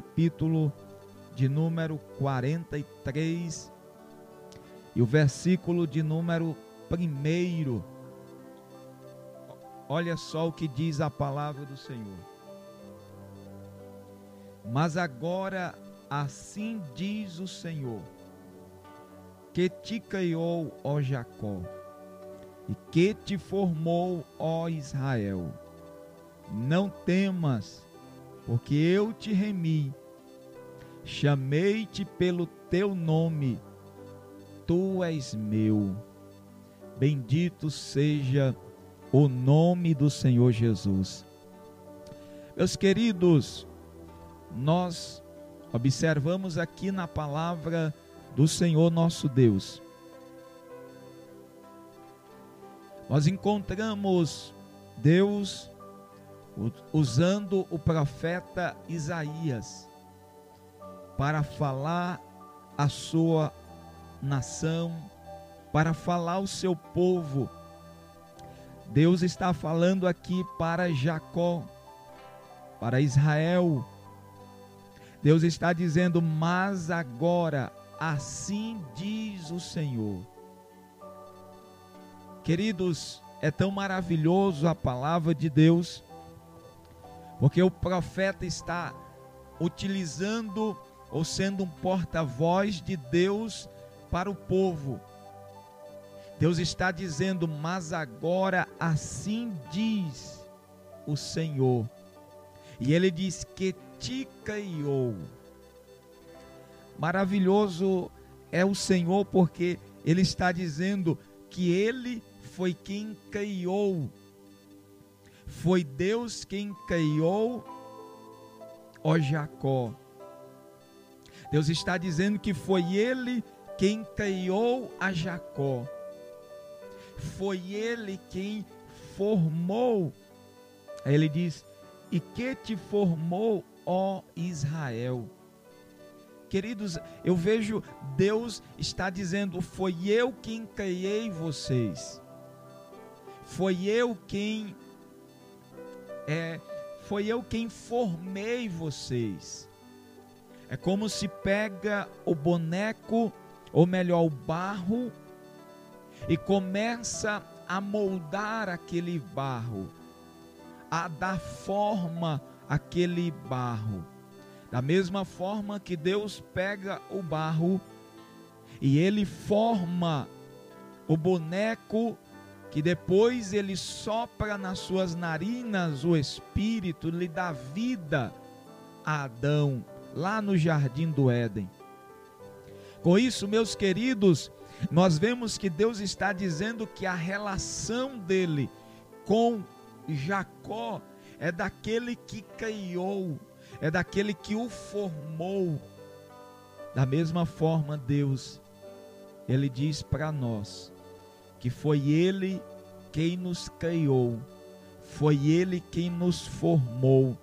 capítulo de número 43 e o versículo de número 1. Olha só o que diz a palavra do Senhor. Mas agora assim diz o Senhor, que te criou, ó Jacó, e que te formou, ó Israel. Não temas, porque eu te remi, chamei-te pelo teu nome, tu és meu. Bendito seja o nome do Senhor Jesus. Meus queridos, nós observamos aqui na palavra do Senhor nosso Deus. Nós encontramos Deus usando o profeta Isaías para falar a sua nação, para falar ao seu povo. Deus está falando aqui para Jacó, para Israel. Deus está dizendo: Mas agora, assim diz o Senhor. Queridos, é tão maravilhoso a palavra de Deus porque o profeta está utilizando ou sendo um porta-voz de Deus para o povo. Deus está dizendo: Mas agora assim diz o Senhor. E ele diz que te criou. Maravilhoso é o Senhor, porque ele está dizendo que ele foi quem criou foi Deus quem criou ó Jacó. Deus está dizendo que foi Ele quem criou a Jacó. Foi Ele quem formou. Aí ele diz: E que te formou, ó Israel? Queridos, eu vejo Deus está dizendo: Foi eu quem criei vocês. Foi eu quem é, foi eu quem formei vocês. É como se pega o boneco, ou melhor, o barro, e começa a moldar aquele barro, a dar forma àquele barro. Da mesma forma que Deus pega o barro e ele forma o boneco que depois ele sopra nas suas narinas o Espírito, lhe dá vida a Adão, lá no jardim do Éden. Com isso, meus queridos, nós vemos que Deus está dizendo que a relação dele com Jacó é daquele que criou, é daquele que o formou. Da mesma forma, Deus, ele diz para nós que foi Ele quem nos criou, foi Ele quem nos formou.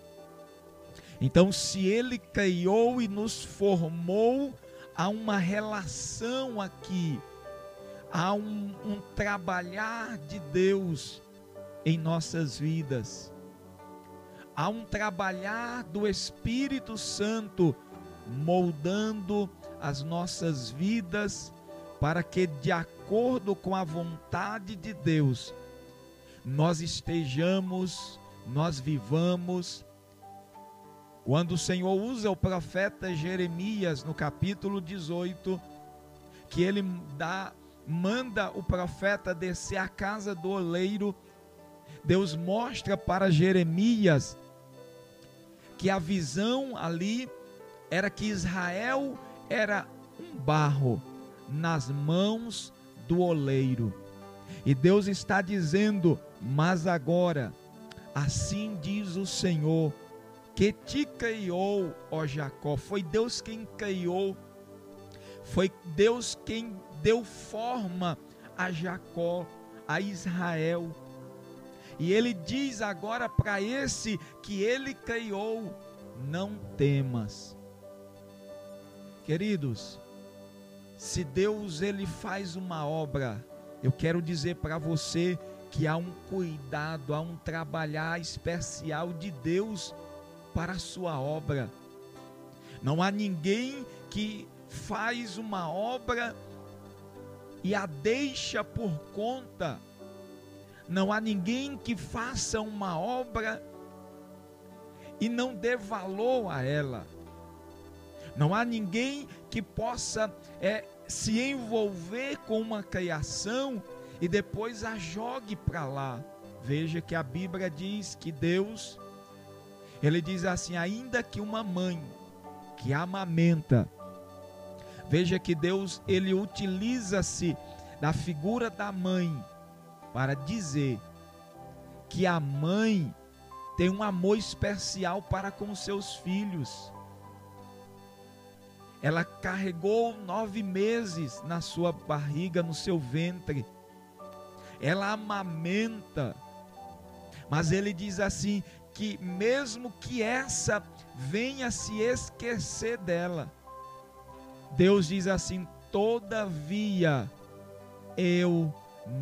Então, se Ele criou e nos formou, há uma relação aqui, há um, um trabalhar de Deus em nossas vidas, há um trabalhar do Espírito Santo moldando as nossas vidas para que, de acordo com a vontade de Deus, nós estejamos, nós vivamos. Quando o Senhor usa o profeta Jeremias no capítulo 18, que ele dá, manda o profeta descer à casa do oleiro, Deus mostra para Jeremias que a visão ali era que Israel era um barro nas mãos do oleiro. E Deus está dizendo: Mas agora, assim diz o Senhor, que te criou, ó Jacó. Foi Deus quem criou, foi Deus quem deu forma a Jacó, a Israel. E ele diz agora para esse que ele criou: Não temas. Queridos, se Deus ele faz uma obra, eu quero dizer para você que há um cuidado, há um trabalhar especial de Deus para a sua obra. Não há ninguém que faz uma obra e a deixa por conta. Não há ninguém que faça uma obra e não dê valor a ela. Não há ninguém que possa é, se envolver com uma criação e depois a jogue para lá. Veja que a Bíblia diz que Deus, ele diz assim: ainda que uma mãe que amamenta, veja que Deus, ele utiliza-se da figura da mãe para dizer que a mãe tem um amor especial para com seus filhos. Ela carregou nove meses na sua barriga, no seu ventre. Ela amamenta. Mas ele diz assim: que mesmo que essa venha se esquecer dela, Deus diz assim: todavia eu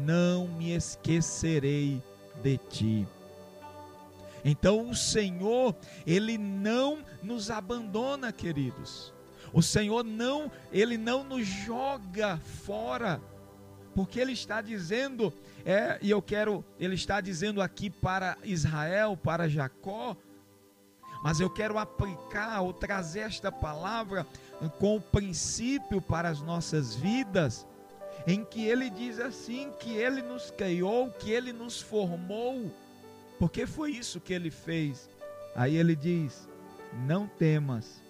não me esquecerei de ti. Então o Senhor, ele não nos abandona, queridos. O Senhor não, ele não nos joga fora, porque ele está dizendo, é, e eu quero, ele está dizendo aqui para Israel, para Jacó, mas eu quero aplicar ou trazer esta palavra com o princípio para as nossas vidas, em que ele diz assim: que ele nos criou, que ele nos formou, porque foi isso que ele fez. Aí ele diz: Não temas.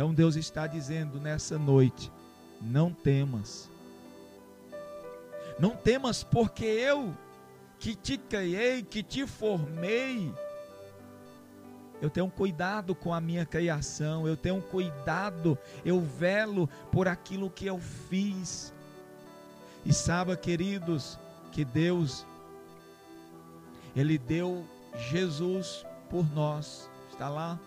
Então Deus está dizendo nessa noite: Não temas. Não temas, porque eu que te criei, que te formei, eu tenho cuidado com a minha criação, eu tenho cuidado, eu velo por aquilo que eu fiz. E saiba, queridos, que Deus ele deu Jesus por nós. Está lá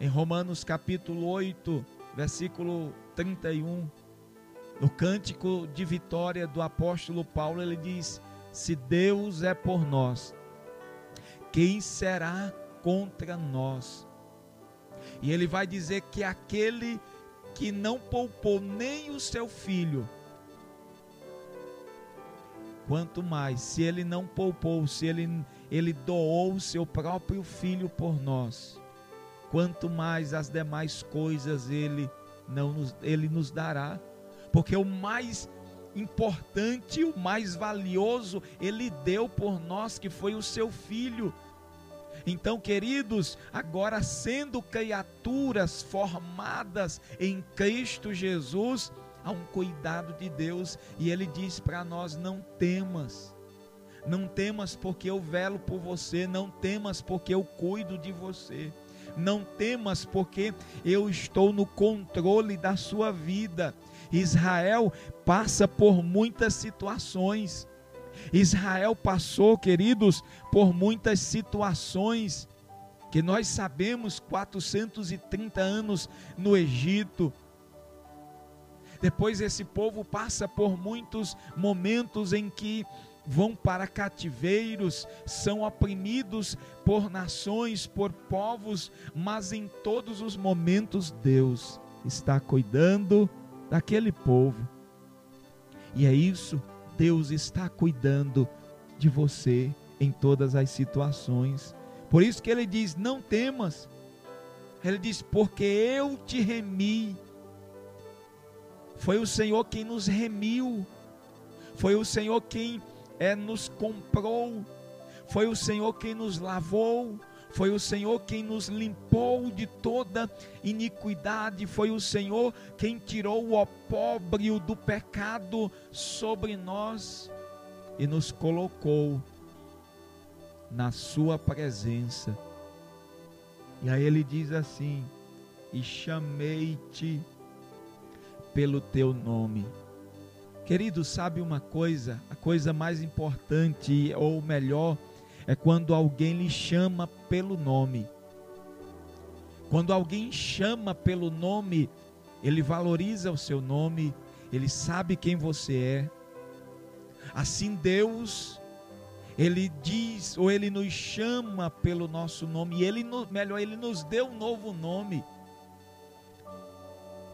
em Romanos capítulo 8, versículo 31. No cântico de vitória do apóstolo Paulo, ele diz: Se Deus é por nós, quem será contra nós? E ele vai dizer que aquele que não poupou nem o seu filho, Quanto mais, se ele não poupou, se ele, ele doou o seu próprio filho por nós, quanto mais as demais coisas ele não nos, ele nos dará, porque o mais importante, o mais valioso, ele deu por nós, que foi o seu filho. Então, queridos, agora sendo criaturas formadas em Cristo Jesus, há um cuidado de Deus e ele diz para nós: não temas. Não temas porque eu velo por você, não temas porque eu cuido de você. Não temas porque eu estou no controle da sua vida. Israel passa por muitas situações. Israel passou, queridos, por muitas situações que nós sabemos 430 anos no Egito, depois esse povo passa por muitos momentos em que vão para cativeiros, são oprimidos por nações, por povos, mas em todos os momentos Deus está cuidando daquele povo. E é isso, Deus está cuidando de você em todas as situações. Por isso que ele diz: Não temas. Ele diz: Porque eu te remi foi o Senhor quem nos remiu. Foi o Senhor quem é, nos comprou. Foi o Senhor quem nos lavou. Foi o Senhor quem nos limpou de toda iniquidade. Foi o Senhor quem tirou o opróbrio do pecado sobre nós e nos colocou na Sua presença. E aí ele diz assim: E chamei-te pelo teu nome. Querido, sabe uma coisa? A coisa mais importante, ou melhor, é quando alguém lhe chama pelo nome. Quando alguém chama pelo nome, ele valoriza o seu nome, ele sabe quem você é. Assim Deus, ele diz, ou ele nos chama pelo nosso nome, ele, melhor, ele nos deu um novo nome.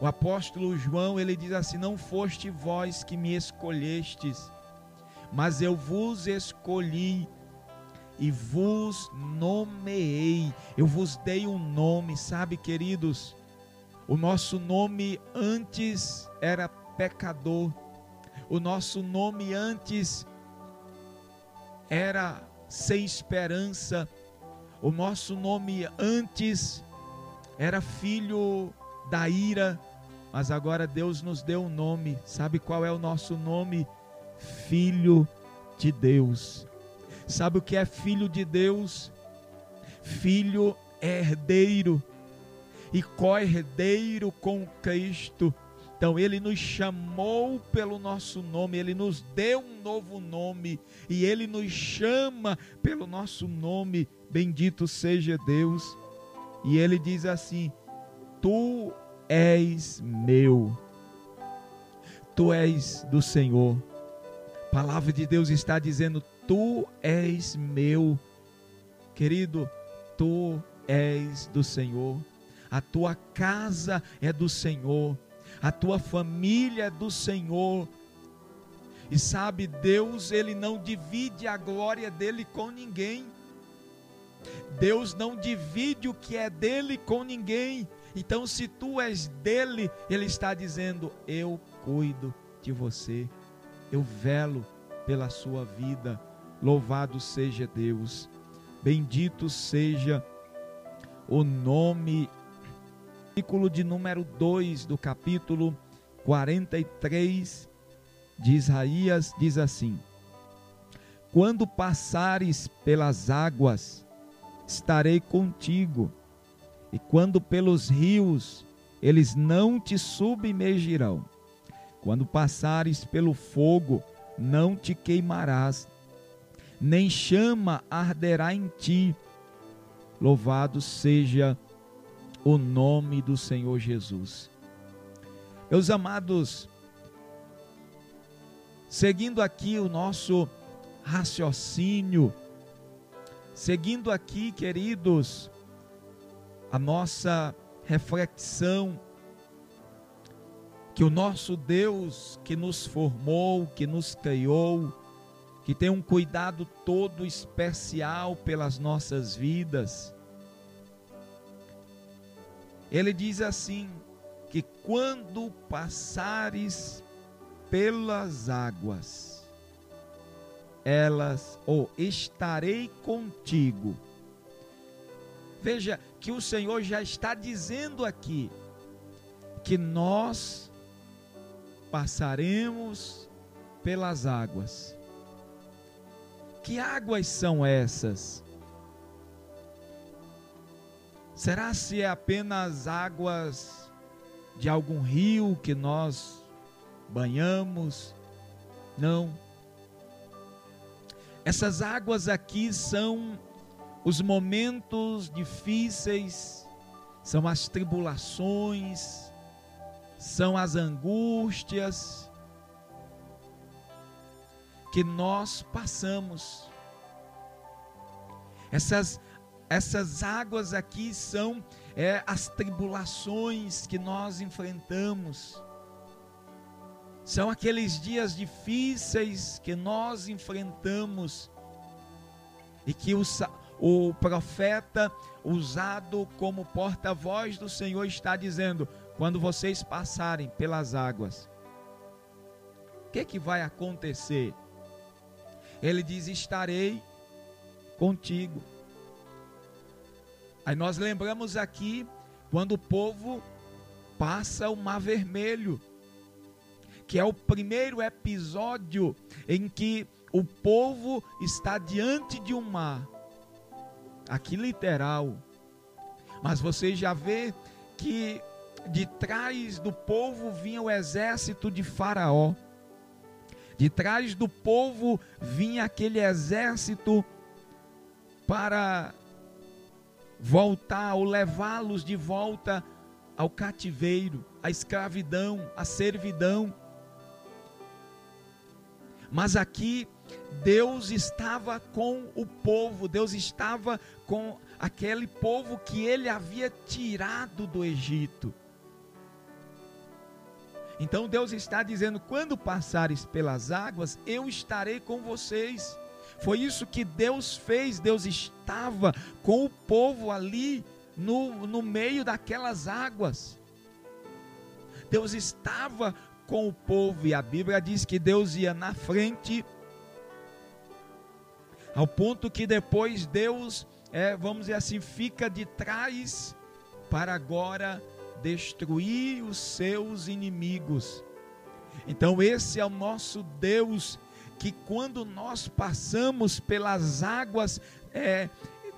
O apóstolo João, ele diz assim: Não foste vós que me escolhestes, mas eu vos escolhi e vos nomeei. Eu vos dei um nome, sabe, queridos? O nosso nome antes era pecador. O nosso nome antes era sem esperança. O nosso nome antes era filho da ira, mas agora Deus nos deu um nome. Sabe qual é o nosso nome? Filho de Deus. Sabe o que é filho de Deus? Filho herdeiro e co-herdeiro com Cristo. Então ele nos chamou pelo nosso nome, ele nos deu um novo nome e ele nos chama pelo nosso nome. Bendito seja Deus. E ele diz assim: Tu és meu. Tu és do Senhor. A palavra de Deus está dizendo: Tu és meu. Querido, tu és do Senhor. A tua casa é do Senhor a tua família é do Senhor. E sabe, Deus, ele não divide a glória dele com ninguém. Deus não divide o que é dele com ninguém. Então, se tu és dele, ele está dizendo: Eu cuido de você, eu velo pela sua vida. Louvado seja Deus, bendito seja o nome versículo de número 2 do capítulo 43 de Isaías diz assim: Quando passares pelas águas, estarei contigo, e quando pelos rios, eles não te submergirão. Quando passares pelo fogo, não te queimarás, nem chama arderá em ti. Louvado seja o nome do Senhor Jesus. Meus amados, seguindo aqui o nosso raciocínio, seguindo aqui, queridos, a nossa reflexão, que o nosso Deus que nos formou, que nos criou, que tem um cuidado todo especial pelas nossas vidas, ele diz assim: que quando passares pelas águas, elas ou estarei contigo. Veja que o Senhor já está dizendo aqui que nós passaremos pelas águas. Que águas são essas? Será se é apenas águas de algum rio que nós banhamos? Não. Essas águas aqui são os momentos difíceis, são as tribulações, são as angústias que nós passamos. Essas essas águas aqui são é, as tribulações que nós enfrentamos. São aqueles dias difíceis que nós enfrentamos e que o, o profeta, usado como porta-voz do Senhor, está dizendo: quando vocês passarem pelas águas, o que, que vai acontecer? Ele diz: estarei contigo. Aí nós lembramos aqui quando o povo passa o Mar Vermelho, que é o primeiro episódio em que o povo está diante de um mar. Aqui literal. Mas você já vê que de trás do povo vinha o exército de Faraó. De trás do povo vinha aquele exército para voltar ou levá-los de volta ao cativeiro, à escravidão, à servidão. Mas aqui Deus estava com o povo, Deus estava com aquele povo que ele havia tirado do Egito. Então Deus está dizendo: quando passares pelas águas, eu estarei com vocês. Foi isso que Deus fez. Deus estava com o povo ali no, no meio daquelas águas. Deus estava com o povo e a Bíblia diz que Deus ia na frente, ao ponto que depois Deus, é, vamos dizer assim, fica de trás para agora destruir os seus inimigos. Então, esse é o nosso Deus, que quando nós passamos pelas águas é,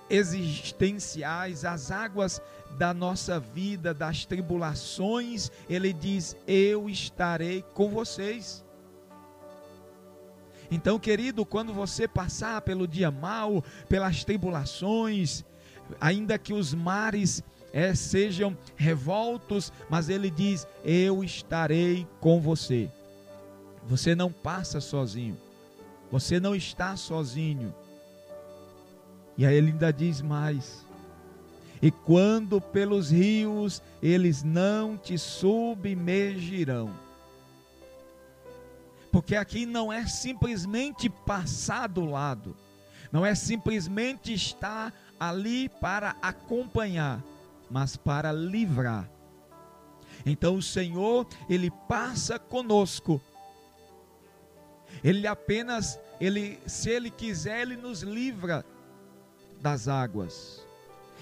existenciais, as águas da nossa vida, das tribulações, Ele diz: Eu estarei com vocês. Então, querido, quando você passar pelo dia mal, pelas tribulações, ainda que os mares é, sejam revoltos, mas ele diz: Eu estarei com você. Você não passa sozinho, você não está sozinho. E aí ele ainda diz mais: E quando pelos rios eles não te submergirão. Porque aqui não é simplesmente passar do lado, não é simplesmente estar ali para acompanhar, mas para livrar. Então o Senhor, ele passa conosco. Ele apenas, ele, se ele quiser, ele nos livra das águas.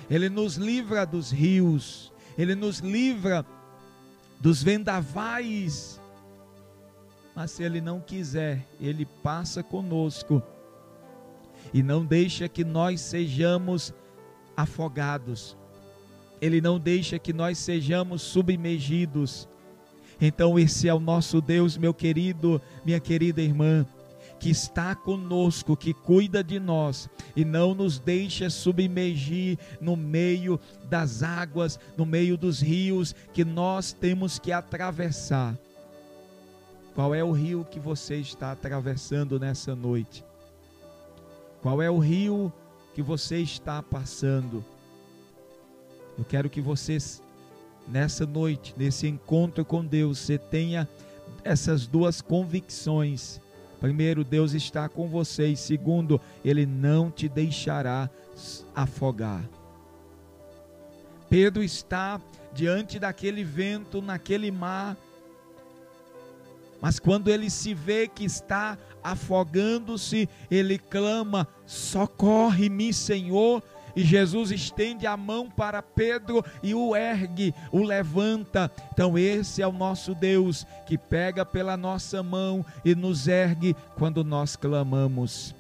Ele nos livra dos rios, ele nos livra dos vendavais. Mas se ele não quiser, ele passa conosco e não deixa que nós sejamos afogados ele não deixa que nós sejamos submergidos. Então, esse é o nosso Deus, meu querido, minha querida irmã, que está conosco, que cuida de nós e não nos deixa submergir no meio das águas, no meio dos rios que nós temos que atravessar. Qual é o rio que você está atravessando nessa noite? Qual é o rio que você está passando? Eu quero que vocês, nessa noite, nesse encontro com Deus, você tenha essas duas convicções. Primeiro, Deus está com você, e segundo, Ele não te deixará afogar. Pedro está diante daquele vento, naquele mar, mas quando ele se vê que está afogando-se, ele clama: Socorre-me, Senhor. E Jesus estende a mão para Pedro e o ergue, o levanta. Então, esse é o nosso Deus que pega pela nossa mão e nos ergue quando nós clamamos.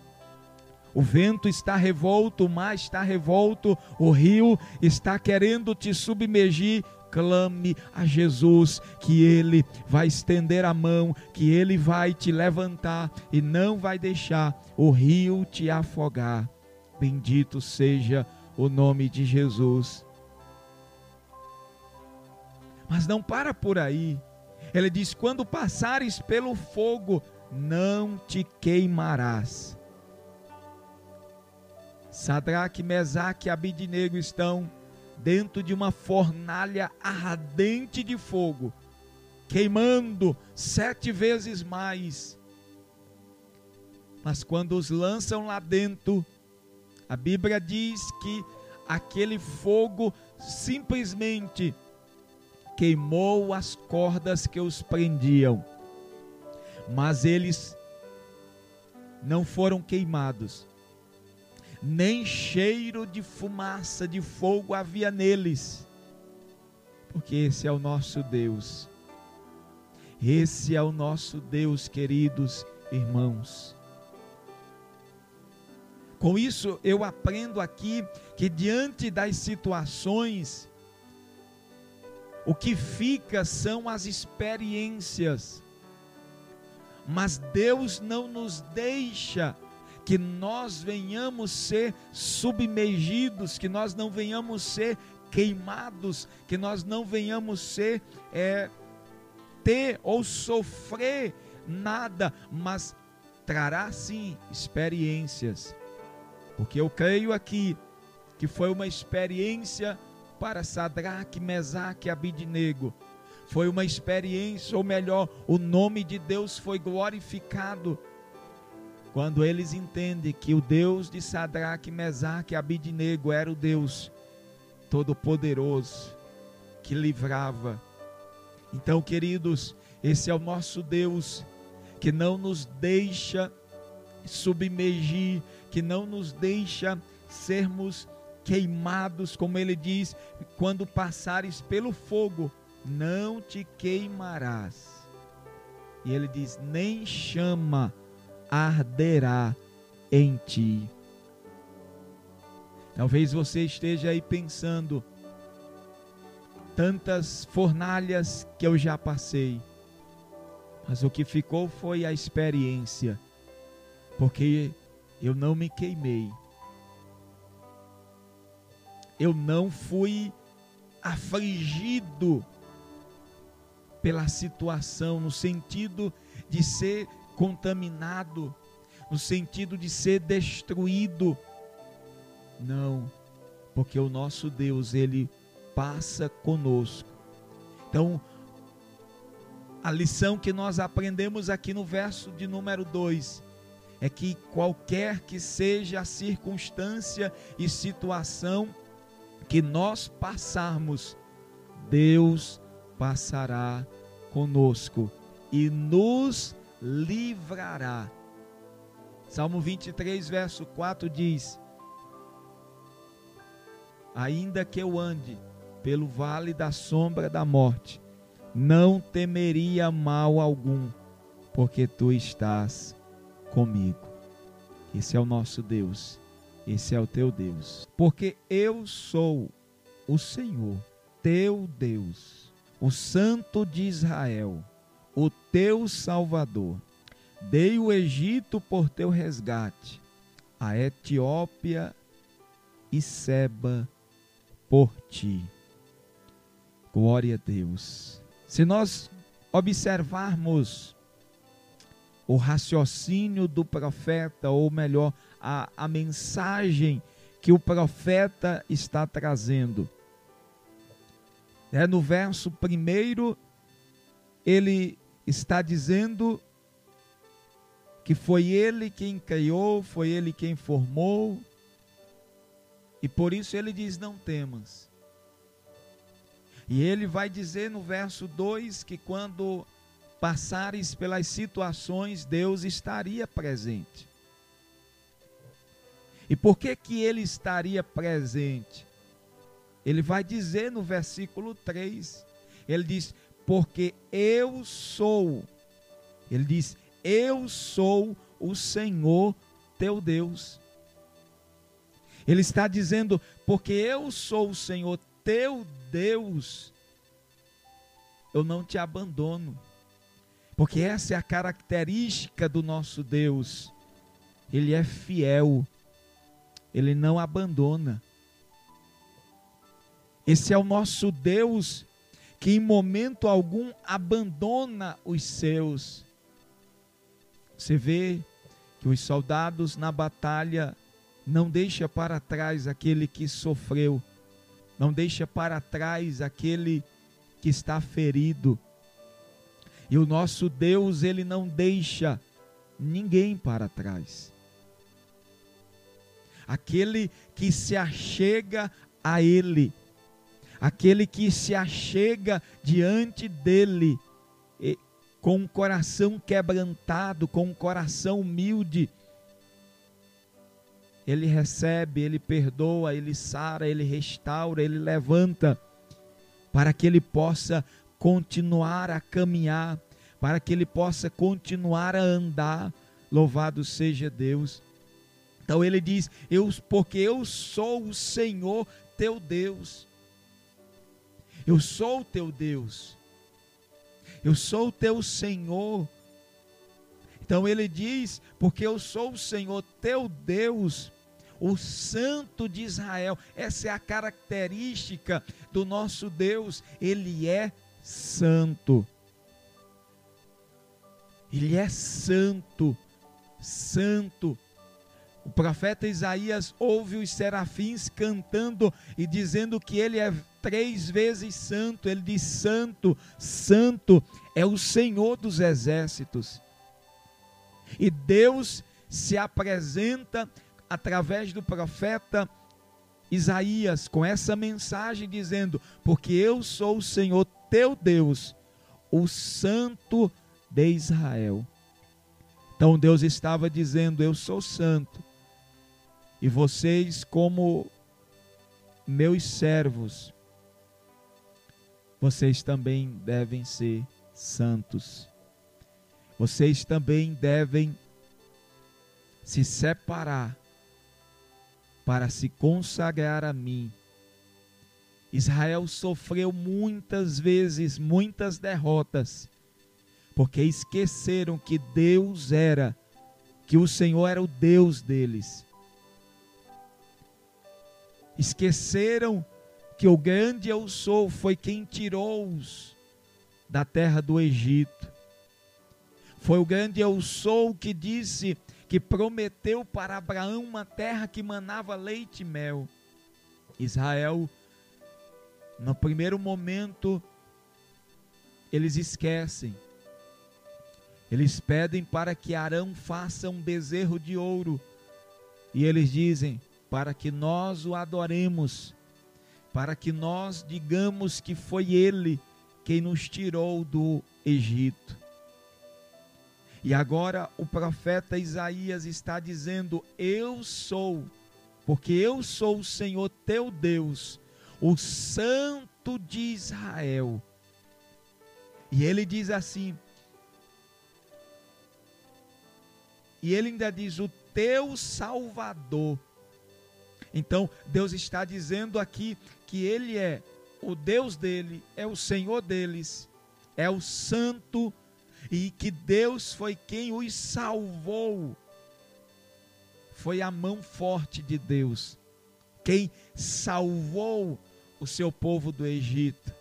O vento está revolto, o mar está revolto, o rio está querendo te submergir. Clame a Jesus que Ele vai estender a mão, que Ele vai te levantar e não vai deixar o rio te afogar. Bendito seja o nome de Jesus. Mas não para por aí. Ele diz: quando passares pelo fogo, não te queimarás. Sadraque, Mesaque e Abidnego estão dentro de uma fornalha ardente de fogo, queimando sete vezes mais. Mas quando os lançam lá dentro, a Bíblia diz que aquele fogo simplesmente queimou as cordas que os prendiam, mas eles não foram queimados, nem cheiro de fumaça, de fogo havia neles, porque esse é o nosso Deus, esse é o nosso Deus, queridos irmãos. Com isso, eu aprendo aqui que diante das situações, o que fica são as experiências. Mas Deus não nos deixa que nós venhamos ser submergidos, que nós não venhamos ser queimados, que nós não venhamos ser é, ter ou sofrer nada, mas trará sim experiências. Porque eu creio aqui que foi uma experiência para Sadraque, Mesaque e Abidnego. Foi uma experiência, ou melhor, o nome de Deus foi glorificado quando eles entendem que o Deus de Sadraque, Mesaque e Abidnego era o Deus todo-poderoso que livrava. Então, queridos, esse é o nosso Deus que não nos deixa submergir, que não nos deixa sermos queimados, como ele diz, quando passares pelo fogo, não te queimarás. E ele diz: nem chama arderá em ti. Talvez você esteja aí pensando, tantas fornalhas que eu já passei mas o que ficou foi a experiência, porque eu não me queimei. Eu não fui afligido pela situação, no sentido de ser contaminado, no sentido de ser destruído. Não, porque o nosso Deus, ele passa conosco. Então, a lição que nós aprendemos aqui no verso de número 2 é que qualquer que seja a circunstância e situação que nós passarmos, Deus passará conosco e nos livrará. Salmo 23, verso 4 diz: Ainda que eu ande pelo vale da sombra da morte, não temeria mal algum, porque tu estás comigo. Esse é o nosso Deus, esse é o teu Deus. Porque eu sou o Senhor, teu Deus, o Santo de Israel, o teu Salvador. Dei o Egito por teu resgate, a Etiópia e Seba por ti. Glória a Deus. Se nós observarmos o raciocínio do profeta, ou melhor, a, a mensagem que o profeta está trazendo, é no verso primeiro, ele está dizendo que foi ele quem criou, foi ele quem formou, e por isso ele diz: Não temas. E ele vai dizer no verso 2 que quando passares pelas situações, Deus estaria presente. E por que que ele estaria presente? Ele vai dizer no versículo 3, ele diz: "Porque eu sou". Ele diz: "Eu sou o Senhor teu Deus". Ele está dizendo: "Porque eu sou o Senhor teu Deus, eu não te abandono. Porque essa é a característica do nosso Deus. Ele é fiel. Ele não abandona. Esse é o nosso Deus que em momento algum abandona os seus. Você vê que os soldados na batalha não deixa para trás aquele que sofreu não deixa para trás aquele que está ferido. E o nosso Deus, ele não deixa ninguém para trás. Aquele que se achega a ele, aquele que se achega diante dele, com um coração quebrantado, com um coração humilde, ele recebe, ele perdoa, ele sara, ele restaura, ele levanta, para que ele possa continuar a caminhar, para que ele possa continuar a andar. Louvado seja Deus. Então ele diz: "Eu porque eu sou o Senhor teu Deus. Eu sou o teu Deus. Eu sou o teu Senhor." Então ele diz: Porque eu sou o Senhor teu Deus, o Santo de Israel. Essa é a característica do nosso Deus. Ele é santo. Ele é santo. santo. O profeta Isaías ouve os serafins cantando e dizendo que ele é três vezes santo. Ele diz: Santo, Santo é o Senhor dos exércitos. E Deus se apresenta através do profeta Isaías com essa mensagem dizendo: Porque eu sou o Senhor teu Deus, o Santo de Israel. Então Deus estava dizendo: Eu sou santo e vocês, como meus servos, vocês também devem ser santos. Vocês também devem se separar para se consagrar a mim. Israel sofreu muitas vezes, muitas derrotas, porque esqueceram que Deus era, que o Senhor era o Deus deles Esqueceram que o grande eu sou foi quem tirou-os da terra do Egito. Foi o grande eu sou que disse que prometeu para Abraão uma terra que manava leite e mel. Israel, no primeiro momento, eles esquecem. Eles pedem para que Arão faça um bezerro de ouro. E eles dizem: para que nós o adoremos, para que nós digamos que foi Ele quem nos tirou do Egito. E agora o profeta Isaías está dizendo: Eu sou, porque eu sou o Senhor teu Deus, o Santo de Israel. E ele diz assim, e ele ainda diz: O teu Salvador então, Deus está dizendo aqui que Ele é o Deus dele, é o Senhor deles, é o Santo, e que Deus foi quem os salvou. Foi a mão forte de Deus quem salvou o seu povo do Egito.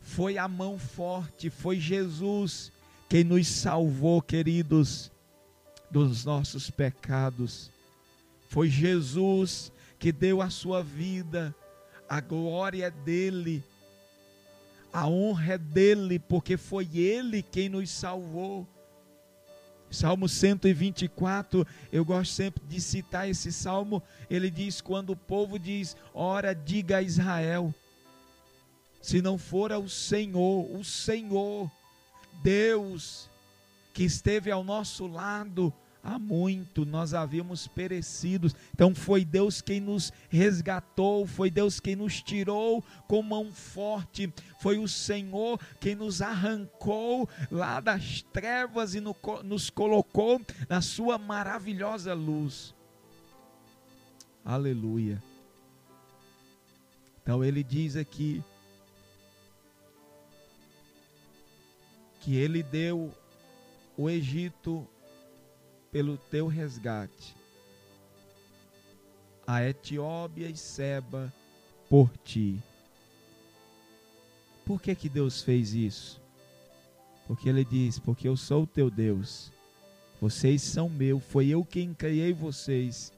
Foi a mão forte, foi Jesus quem nos salvou, queridos, dos nossos pecados. Foi Jesus que deu a sua vida, a glória é dele, a honra é dele, porque foi ele quem nos salvou. Salmo 124, eu gosto sempre de citar esse salmo. Ele diz: quando o povo diz, ora, diga a Israel, se não for o Senhor, o Senhor, Deus, que esteve ao nosso lado, há muito nós havíamos perecido. Então foi Deus quem nos resgatou, foi Deus quem nos tirou com mão forte, foi o Senhor quem nos arrancou lá das trevas e nos colocou na sua maravilhosa luz. Aleluia. Então ele diz aqui que ele deu o Egito pelo teu resgate. A Etiópia e Seba por ti. Por que que Deus fez isso? Porque ele diz: "Porque eu sou o teu Deus. Vocês são meu, foi eu quem criei vocês."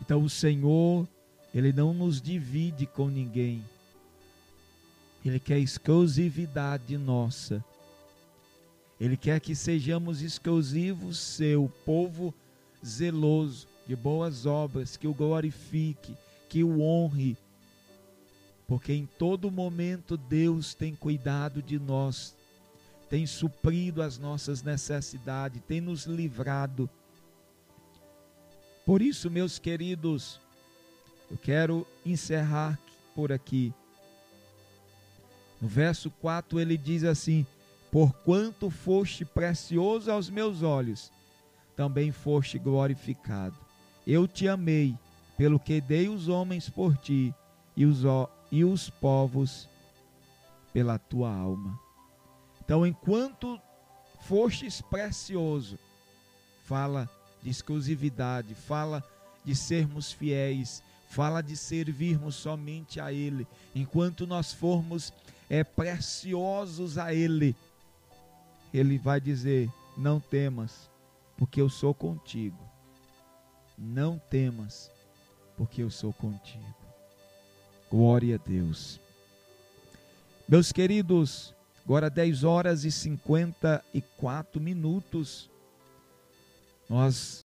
Então o Senhor, ele não nos divide com ninguém. Ele quer exclusividade nossa. Ele quer que sejamos exclusivos seu, povo zeloso de boas obras, que o glorifique, que o honre, porque em todo momento Deus tem cuidado de nós, tem suprido as nossas necessidades, tem nos livrado. Por isso, meus queridos, eu quero encerrar por aqui. No verso 4 ele diz assim: Porquanto foste precioso aos meus olhos, também foste glorificado. Eu te amei, pelo que dei os homens por ti e os, e os povos pela tua alma. Então, enquanto fostes precioso, fala de exclusividade, fala de sermos fiéis, fala de servirmos somente a Ele. Enquanto nós formos é, preciosos a Ele, ele vai dizer: Não temas, porque eu sou contigo. Não temas, porque eu sou contigo. Glória a Deus. Meus queridos, agora 10 horas e 54 minutos. Nós